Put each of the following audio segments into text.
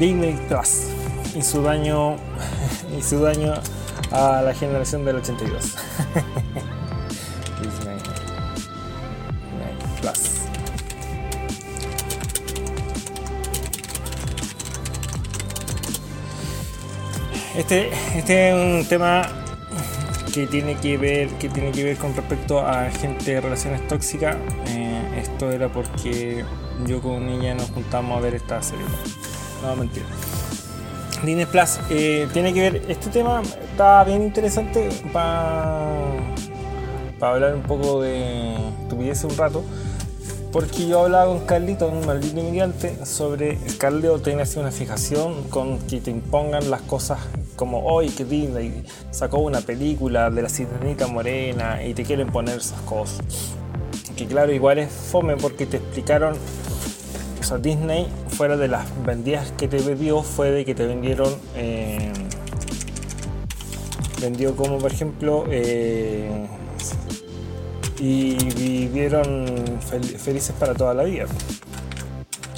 Disney Plus y su daño y su daño a la generación del 82. Disney Plus. Este, este es un tema que tiene que ver que tiene que ver con respecto a gente de relaciones tóxicas. Eh, esto era porque yo con ella nos juntamos a ver esta serie. No, mentira. Disney Plus eh, tiene que ver. Este tema está bien interesante para hablar un poco de estupidez un rato. Porque yo hablaba con Carlito, un maldito inmigrante, sobre Carlito tiene así una fijación con que te impongan las cosas como hoy que Disney sacó una película de la sirenita morena y te quieren poner esas cosas. Que claro, igual es fome porque te explicaron, o Disney fuera de las vendidas que te vendió fue de que te vendieron, eh, vendió como por ejemplo, eh, y vivieron felices para toda la vida.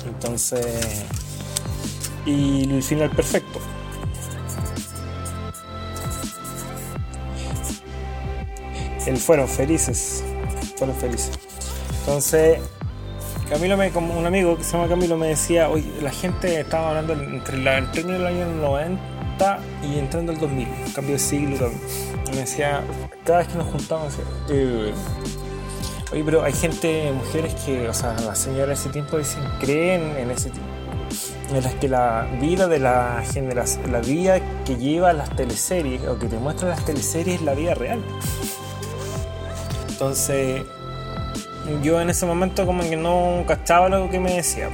Entonces, y el final perfecto. El fueron felices, fueron felices. Entonces, Camilo, me, como un amigo que se llama Camilo, me decía, hoy la gente estaba hablando entre el término del año 90 y entrando al 2000, cambio de siglo. Y me decía, cada vez que nos juntamos, eh, oye, pero hay gente, mujeres que, o sea, las señoras de ese tiempo dicen, creen en ese tiempo, en las que la vida de la generación, la vida que lleva las teleseries o que te muestran las teleseries es la vida real. Entonces, yo en ese momento como que no cachaba lo que me decía.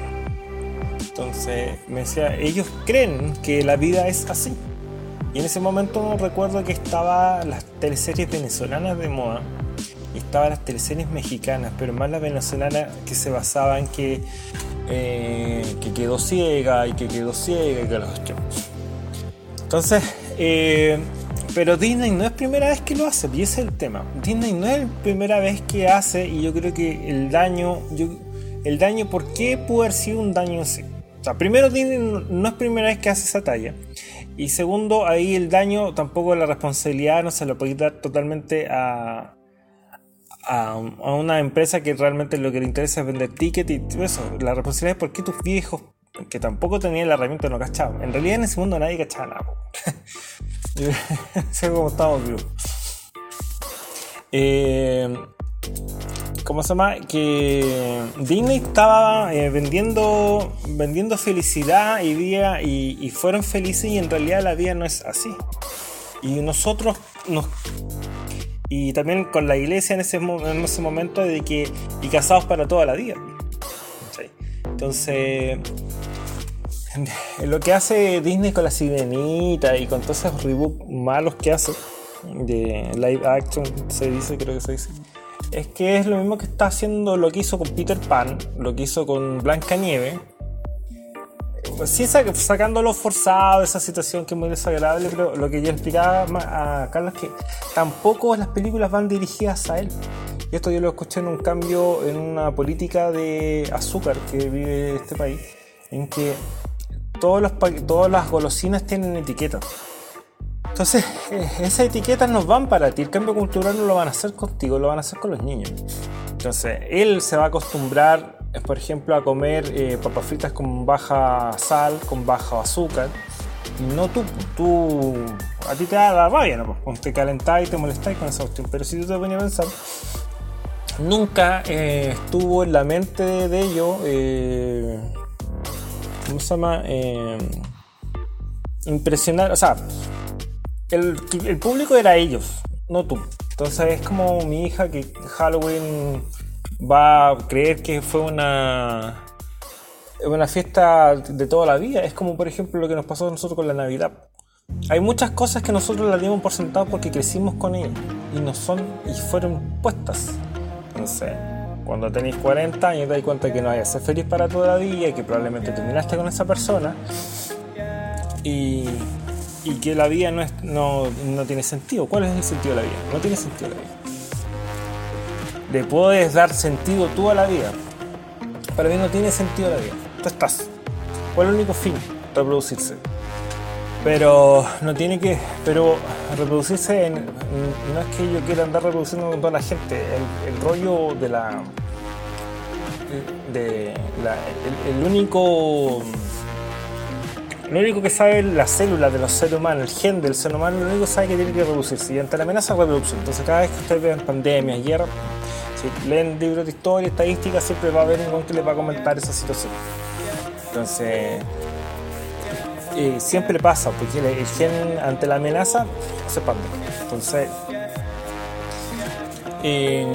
Entonces me decía, ellos creen que la vida es así. Y en ese momento recuerdo que estaba las teleseries venezolanas de moda y estaban las teleseries mexicanas, pero más las venezolanas que se basaban que, eh, que quedó ciega y que quedó ciega y que los Entonces, eh, pero Disney no es primera vez que lo hace, y ese es el tema. Disney no es la primera vez que hace, y yo creo que el daño, el daño, ¿por qué pudo haber sido un daño así? O sea, primero Disney no es primera vez que hace esa talla. Y segundo, ahí el daño, tampoco la responsabilidad no se lo puede dar totalmente a, a, una empresa que realmente lo que le interesa es vender tickets y eso. La responsabilidad es porque tus viejos, que tampoco tenían la herramienta, no cachaban. En realidad en ese mundo nadie cachaba nada. sé cómo estamos vivos. Eh, ¿Cómo se llama? Que Disney estaba eh, vendiendo, vendiendo felicidad y, vida, y, fueron felices y en realidad la vida no es así. Y nosotros nos... Y también con la iglesia en ese, en ese momento de que... Y casados para toda la vida. Entonces... Lo que hace Disney con la sirenita y con todos esos rebooks malos que hace de live action, se dice, creo que se dice es que es lo mismo que está haciendo lo que hizo con Peter Pan, lo que hizo con Blanca Nieve. Sí, sacándolo forzado, esa situación que es muy desagradable, pero lo que yo explicaba a Carlos es que tampoco las películas van dirigidas a él. Y esto yo lo escuché en un cambio en una política de azúcar que vive este país, en que todos todas las golosinas tienen etiquetas. Entonces, eh, esas etiquetas nos van para ti. El cambio cultural no lo van a hacer contigo, lo van a hacer con los niños. Entonces, él se va a acostumbrar, eh, por ejemplo, a comer eh, papas fritas con baja sal, con baja azúcar. No tú, tú, a ti te da la rabia, ¿no? Pues, te calentás y te molestás con esa cuestión. Pero si tú te ponías a pensar, nunca estuvo en la mente de, ellos, ¿cómo se llama? impresionar, o sea, el, público era ellos, no tú. Entonces es como mi hija que Halloween va a creer que fue una, una fiesta de toda la vida. Es como por ejemplo lo que nos pasó a nosotros con la Navidad. Hay muchas cosas que nosotros las dimos por sentado porque crecimos con ellas y no son y fueron puestas. Entonces, cuando tenéis 40 años te das cuenta que no hay a ser feliz para toda la vida y que probablemente terminaste con esa persona y y que la vida no, es, no, no, tiene sentido. ¿Cuál es el sentido de la vida? No tiene sentido la vida. Le puedes dar sentido tú a la vida. Para mí no tiene sentido la vida. Tú estás. ¿Cuál es el único fin? reproducirse. Pero no tiene que. Pero reproducirse en, no es que yo quiera andar reproduciendo con toda la gente. El, rollo de la. La, el, único. Lo único que sabe la célula de los seres humanos, el gen del ser humano, lo único que sabe que tiene que reproducirse. Y ante la amenaza reproducción. Entonces, cada vez que ustedes vean pandemias, guerra, si leen libros de historia, estadística, siempre va a haber un que les va a comentar esa situación. Entonces siempre pasa, porque el, gen ante la amenaza se expande. Entonces, eh,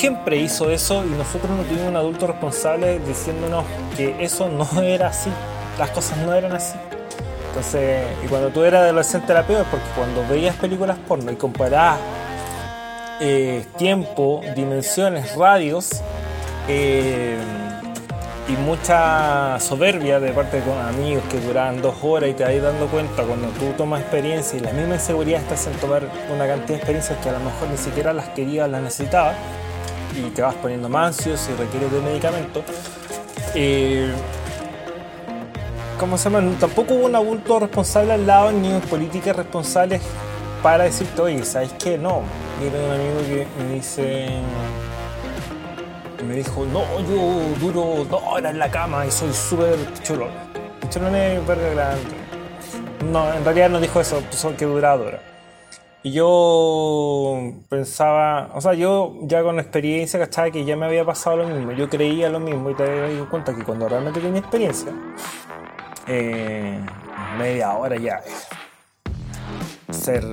siempre hizo eso y nosotros no tuvimos un adulto responsable diciéndonos que eso no era así, las cosas no eran así. Entonces, y cuando tú eras adolescente era peor, porque cuando veías películas porno y comparabas eh, tiempo, dimensiones, radios, eh, y mucha soberbia de parte de amigos que duraban dos horas y te vas dando cuenta cuando tú tomas experiencia y la misma inseguridad estás en tomar una cantidad de experiencias que a lo mejor ni siquiera las querías, las necesitabas y te vas poniendo mansios y requieres de medicamentos. Eh, ¿Cómo se llama? Tampoco hubo un adulto responsable al lado ni políticas responsables para decirte, oye, ¿sabes qué? No. Yo tengo un amigo que me dice me dijo, no, yo duro dos horas en la cama y soy súper chulo. Cholón es grande. No, en realidad no dijo eso, son que duraba dos. Y yo pensaba, o sea, yo ya con experiencia, ¿cachai? Que ya me había pasado lo mismo. Yo creía lo mismo y te doy cuenta que cuando realmente tenía experiencia, eh, media hora ya ser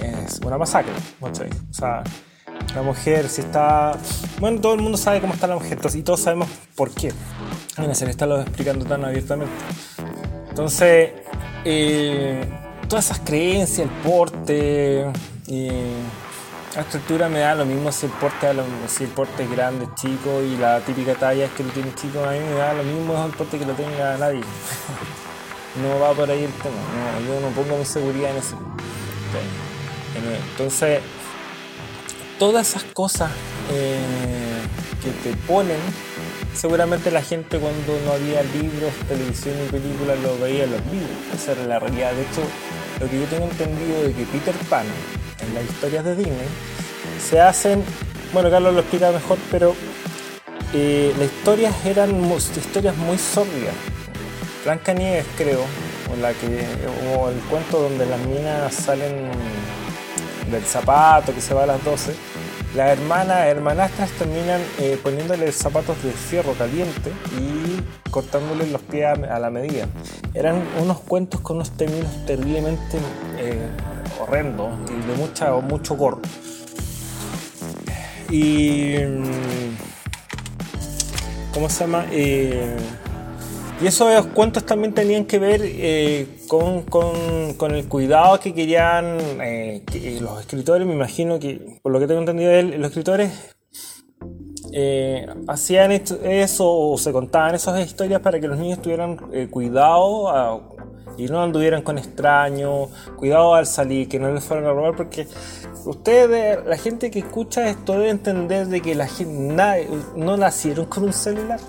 es una masacre, O sea, la mujer, si está. Bueno, todo el mundo sabe cómo está la mujer y todos sabemos por qué. Bueno, se le está lo explicando tan abiertamente. Entonces, eh, todas esas creencias, el porte. y la estructura me da lo mismo si el porte, si el porte es grande, chico y la típica talla es que lo tiene chico, a mí me da lo mismo el porte que lo tenga nadie. no va por ahí el tema, yo no pongo mi seguridad en eso. Entonces, todas esas cosas eh, que te ponen, seguramente la gente cuando no había libros, televisión y películas lo veía en los libros. Esa era la realidad. De hecho, lo que yo tengo entendido de que Peter Pan, en las historias de Disney, se hacen, bueno, Carlos lo explica mejor, pero eh, las historias eran historias muy sórdidas. Nieves, creo, o, la que, o el cuento donde las minas salen del zapato que se va a las 12, las hermanas, hermanastras terminan eh, poniéndole zapatos de fierro caliente y cortándole los pies a, la medida. Eran unos cuentos con unos términos terriblemente eh, horrendos y de mucha, mucho gorro. Y. Mm, ¿Cómo se llama? Eh, y esos cuentos también tenían que ver eh, con, con, el cuidado que querían eh, los escritores, me imagino que, por lo que tengo entendido él, los escritores eh, hacían eso o se contaban esas historias para que los niños tuvieran cuidado y no anduvieran con extraños, cuidado al salir, que no les fueran a robar, porque ustedes, la gente que escucha esto debe entender de que la gente no nacieron con un celular.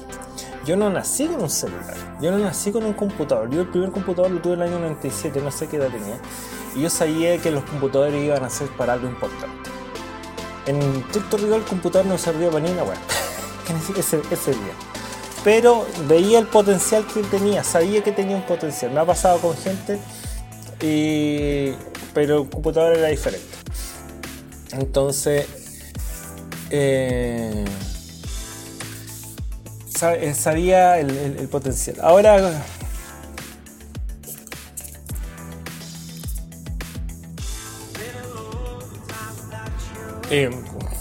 Yo no nací con un celular, yo no nací con un computador. Yo el primer computador lo tuve en el año 97, no sé qué edad tenía. Y yo sabía que los computadores iban a ser para algo importante. En Tecto el computador no servía para ni una ese, ese día. Pero veía el potencial que tenía, sabía que tenía un potencial. Me ha pasado con gente, pero el computador era diferente. Entonces, eh, sabía el, potencial. Ahora eh,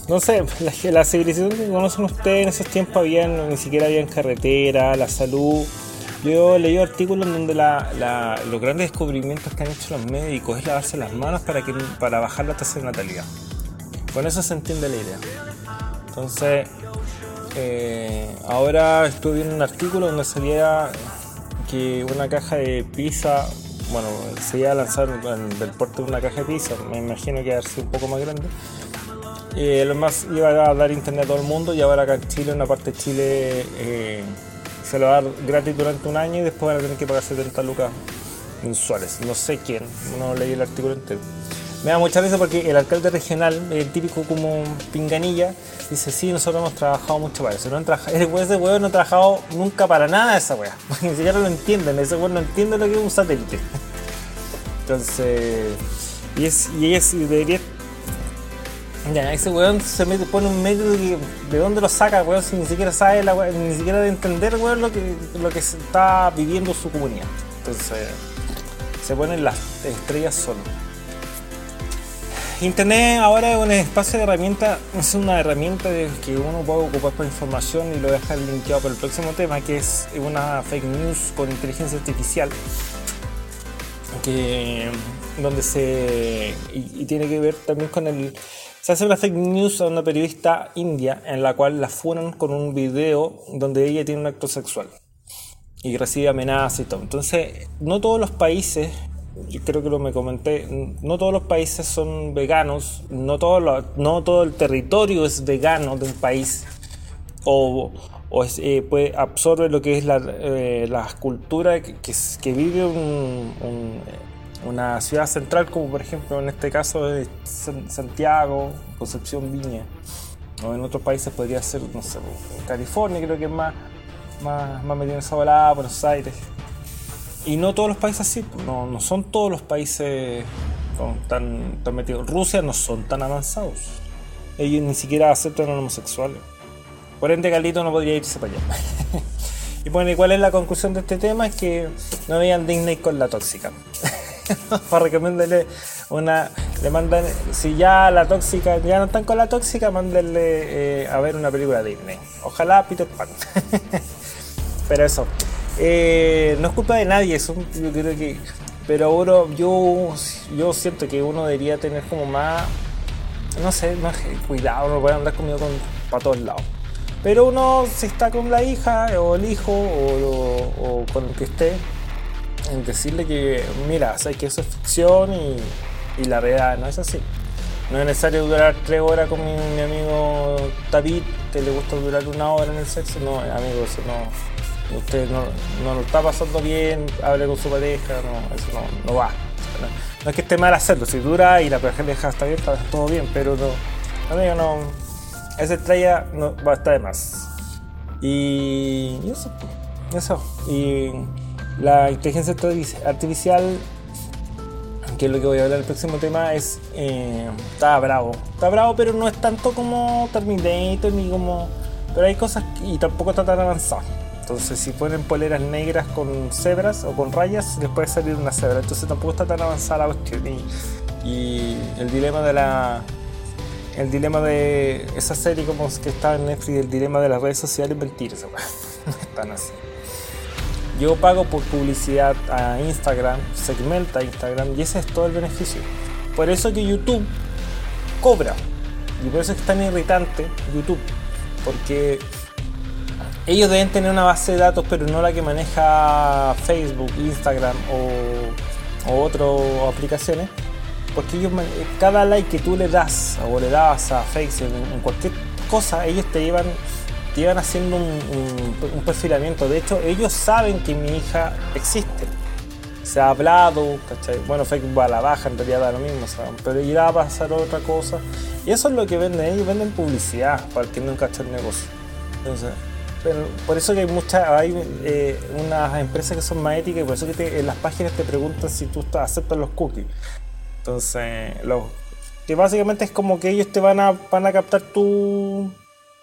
no sé, la, civilización que conocen ustedes en esos tiempos había ni siquiera había carretera, la salud. Yo leí artículos donde los grandes descubrimientos que han hecho los médicos es lavarse las manos para, que, para bajar la tasa de natalidad. Con eso se entiende la idea. Entonces, eh, ahora estuve viendo un artículo donde salía que una caja de pizza, bueno, se iba a lanzar del puerto de una caja de pizza, me imagino que va a ser un poco más grande. Eh, lo más iba a dar internet a todo el mundo y ahora acá en Chile, en una parte de Chile, eh, se lo va a dar gratis durante un año y después van a tener que pagar 70 lucas mensuales. No sé quién, no leí el artículo entero. Me da mucha risa porque el alcalde regional, el típico como pinganilla, dice, sí, nosotros hemos trabajado mucho para eso. No han ese weón no ha trabajado nunca para nada esa weá. Ni siquiera lo entienden, ese weón no entiende lo que es un satélite. Entonces, y es, y es, debería ya, ese weón se mete, pone un medio de, de dónde lo saca, weón, si ni siquiera sabe la ni siquiera de entender, weón, lo que, lo que está viviendo su comunidad. Entonces, se ponen las estrellas solo. Internet ahora es un espacio de herramientas, es una herramienta que uno puede ocupar por información y lo voy dejar linkeado para el próximo tema, que es una fake news con inteligencia artificial, que donde se y, tiene que ver también con el se hace una fake news a una periodista india en la cual la fueron con un video donde ella tiene un acto sexual y recibe amenazas y todo. Entonces, no todos los países yo creo que lo me comenté, no todos los países son veganos, no todo, no todo el territorio es vegano de un país o, o eh, puede, absorbe lo que es la, eh, cultura que, que, vive una ciudad central como por ejemplo en este caso de Santiago, Concepción Viña. O en otros países podría ser, no sé, California creo que es más, más, más metido en esa volada, Buenos Aires y no todos los países así, no, no son todos los países tan, tan metidos. Rusia no son tan avanzados. Ellos ni siquiera aceptan a homosexuales. Por ende, Galito no podría irse para allá. y bueno, ¿y cuál es la conclusión de este tema? Es que no vean Disney con la tóxica. para recomendarle una. Le mandan. Si ya la tóxica. Ya no están con la tóxica, mándenle eh, a ver una película de Disney. Ojalá Peter Pan. Pero eso. Eh, no es culpa de nadie, eso yo creo que. Pero ahora yo, yo siento que uno debería tener como más. No sé, más cuidado, no puede andar conmigo con, para todos lados. Pero uno, si está con la hija o el hijo o, con el que esté, en decirle que, mira, sé que eso es ficción y, y, la realidad no es así. No es necesario durar tres horas con mi, mi amigo David, que le gusta durar una hora en el sexo. No, amigo, eso no usted no, no, lo está pasando bien, hable con su pareja, no, eso no, va. No, es que esté mal hacerlo, si dura y la pareja está bien, está todo bien, pero no, amigo, no, esa estrella no, va a estar de más. Y, eso, eso. Y la inteligencia artificial, que es lo que voy a hablar el próximo tema, es. Eh, está bravo. Está bravo, pero no es tanto como Terminator ni como. Pero hay cosas y tampoco está tan avanzado. Entonces, si ponen poleras negras con cebras o con rayas, les puede salir una cebra. Entonces, tampoco está tan avanzada la cuestión. Y, el dilema de la. El dilema de esa serie como que está en Netflix, el dilema de las redes sociales, mentira, no es tan así. Yo pago por publicidad a Instagram, segmenta Instagram y ese es todo el beneficio. Por eso que YouTube cobra. Y por eso es tan irritante YouTube. Porque ellos deben tener una base de datos, pero no la que maneja Facebook, Instagram o, o otras aplicaciones. Porque ellos, cada like que tú le das o le das a Facebook en, cualquier cosa, ellos te llevan, te llevan haciendo un, perfilamiento. De hecho, ellos saben que mi hija existe. Se ha hablado, Bueno, Facebook va a la baja, en realidad da lo mismo, pero irá a pasar otra cosa. Y eso es lo que venden, ellos venden publicidad para el que no cacha el negocio. Entonces, por eso que hay muchas, hay eh, unas empresas que son más éticas y por eso que en las páginas te preguntan si tú aceptas los cookies. Entonces, que básicamente es como que ellos te van a, van a captar tu,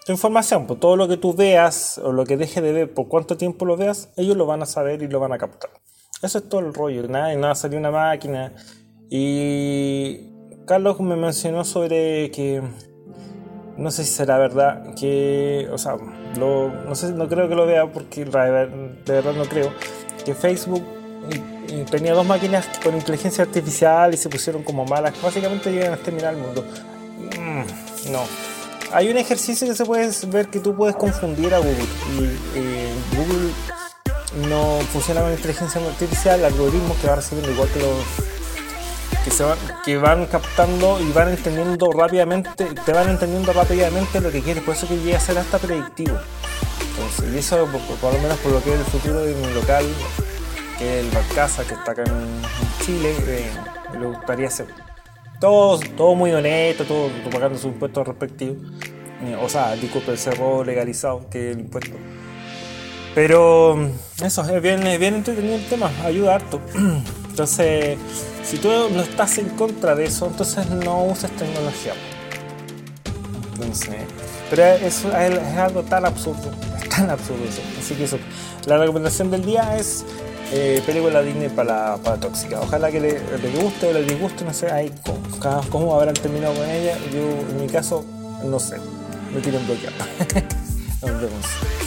tu información, por todo lo que tú veas o lo que dejes de ver, por cuánto tiempo lo veas, ellos lo van a saber y lo van a captar. Eso es todo el rollo, nada, y nada salió una máquina. Y Carlos me mencionó sobre que no sé si será verdad que, o sea, no sé, no creo que lo vea porque de verdad no creo que Facebook tenía dos máquinas con inteligencia artificial y se pusieron como malas. Básicamente llegan a exterminar el mundo. Mm, no. Hay un ejercicio que se puede ver que tú puedes confundir a Google. Y eh, Google no funciona con inteligencia artificial, algoritmos que va recibiendo igual que los que, van captando y van entendiendo rápidamente, te van entendiendo rápidamente lo que quieres, por eso que llega a ser hasta predictivo. Entonces, y eso, por, lo menos por lo que es el futuro de mi local, que es el Barcaza, que está acá en, Chile, eh, me gustaría hacer todo, todo muy honesto, todo, pagando sus impuestos respectivos. Eh, o sea, disculpe el cerro legalizado, que es el impuesto. Pero eso, es bien, es bien entretenido el tema, ayuda harto. Entonces, si tú no estás en contra de eso, entonces no uses tecnología. Entonces, pero eso es, algo tan absurdo, tan absurdo. Así que eso, la recomendación del día es eh, película Disney para, para tóxica. Ojalá que le, guste o le disguste, no sé, ahí cómo, cómo habrán terminado con ella. Yo, en mi caso, no sé, me quieren bloquear. Nos vemos.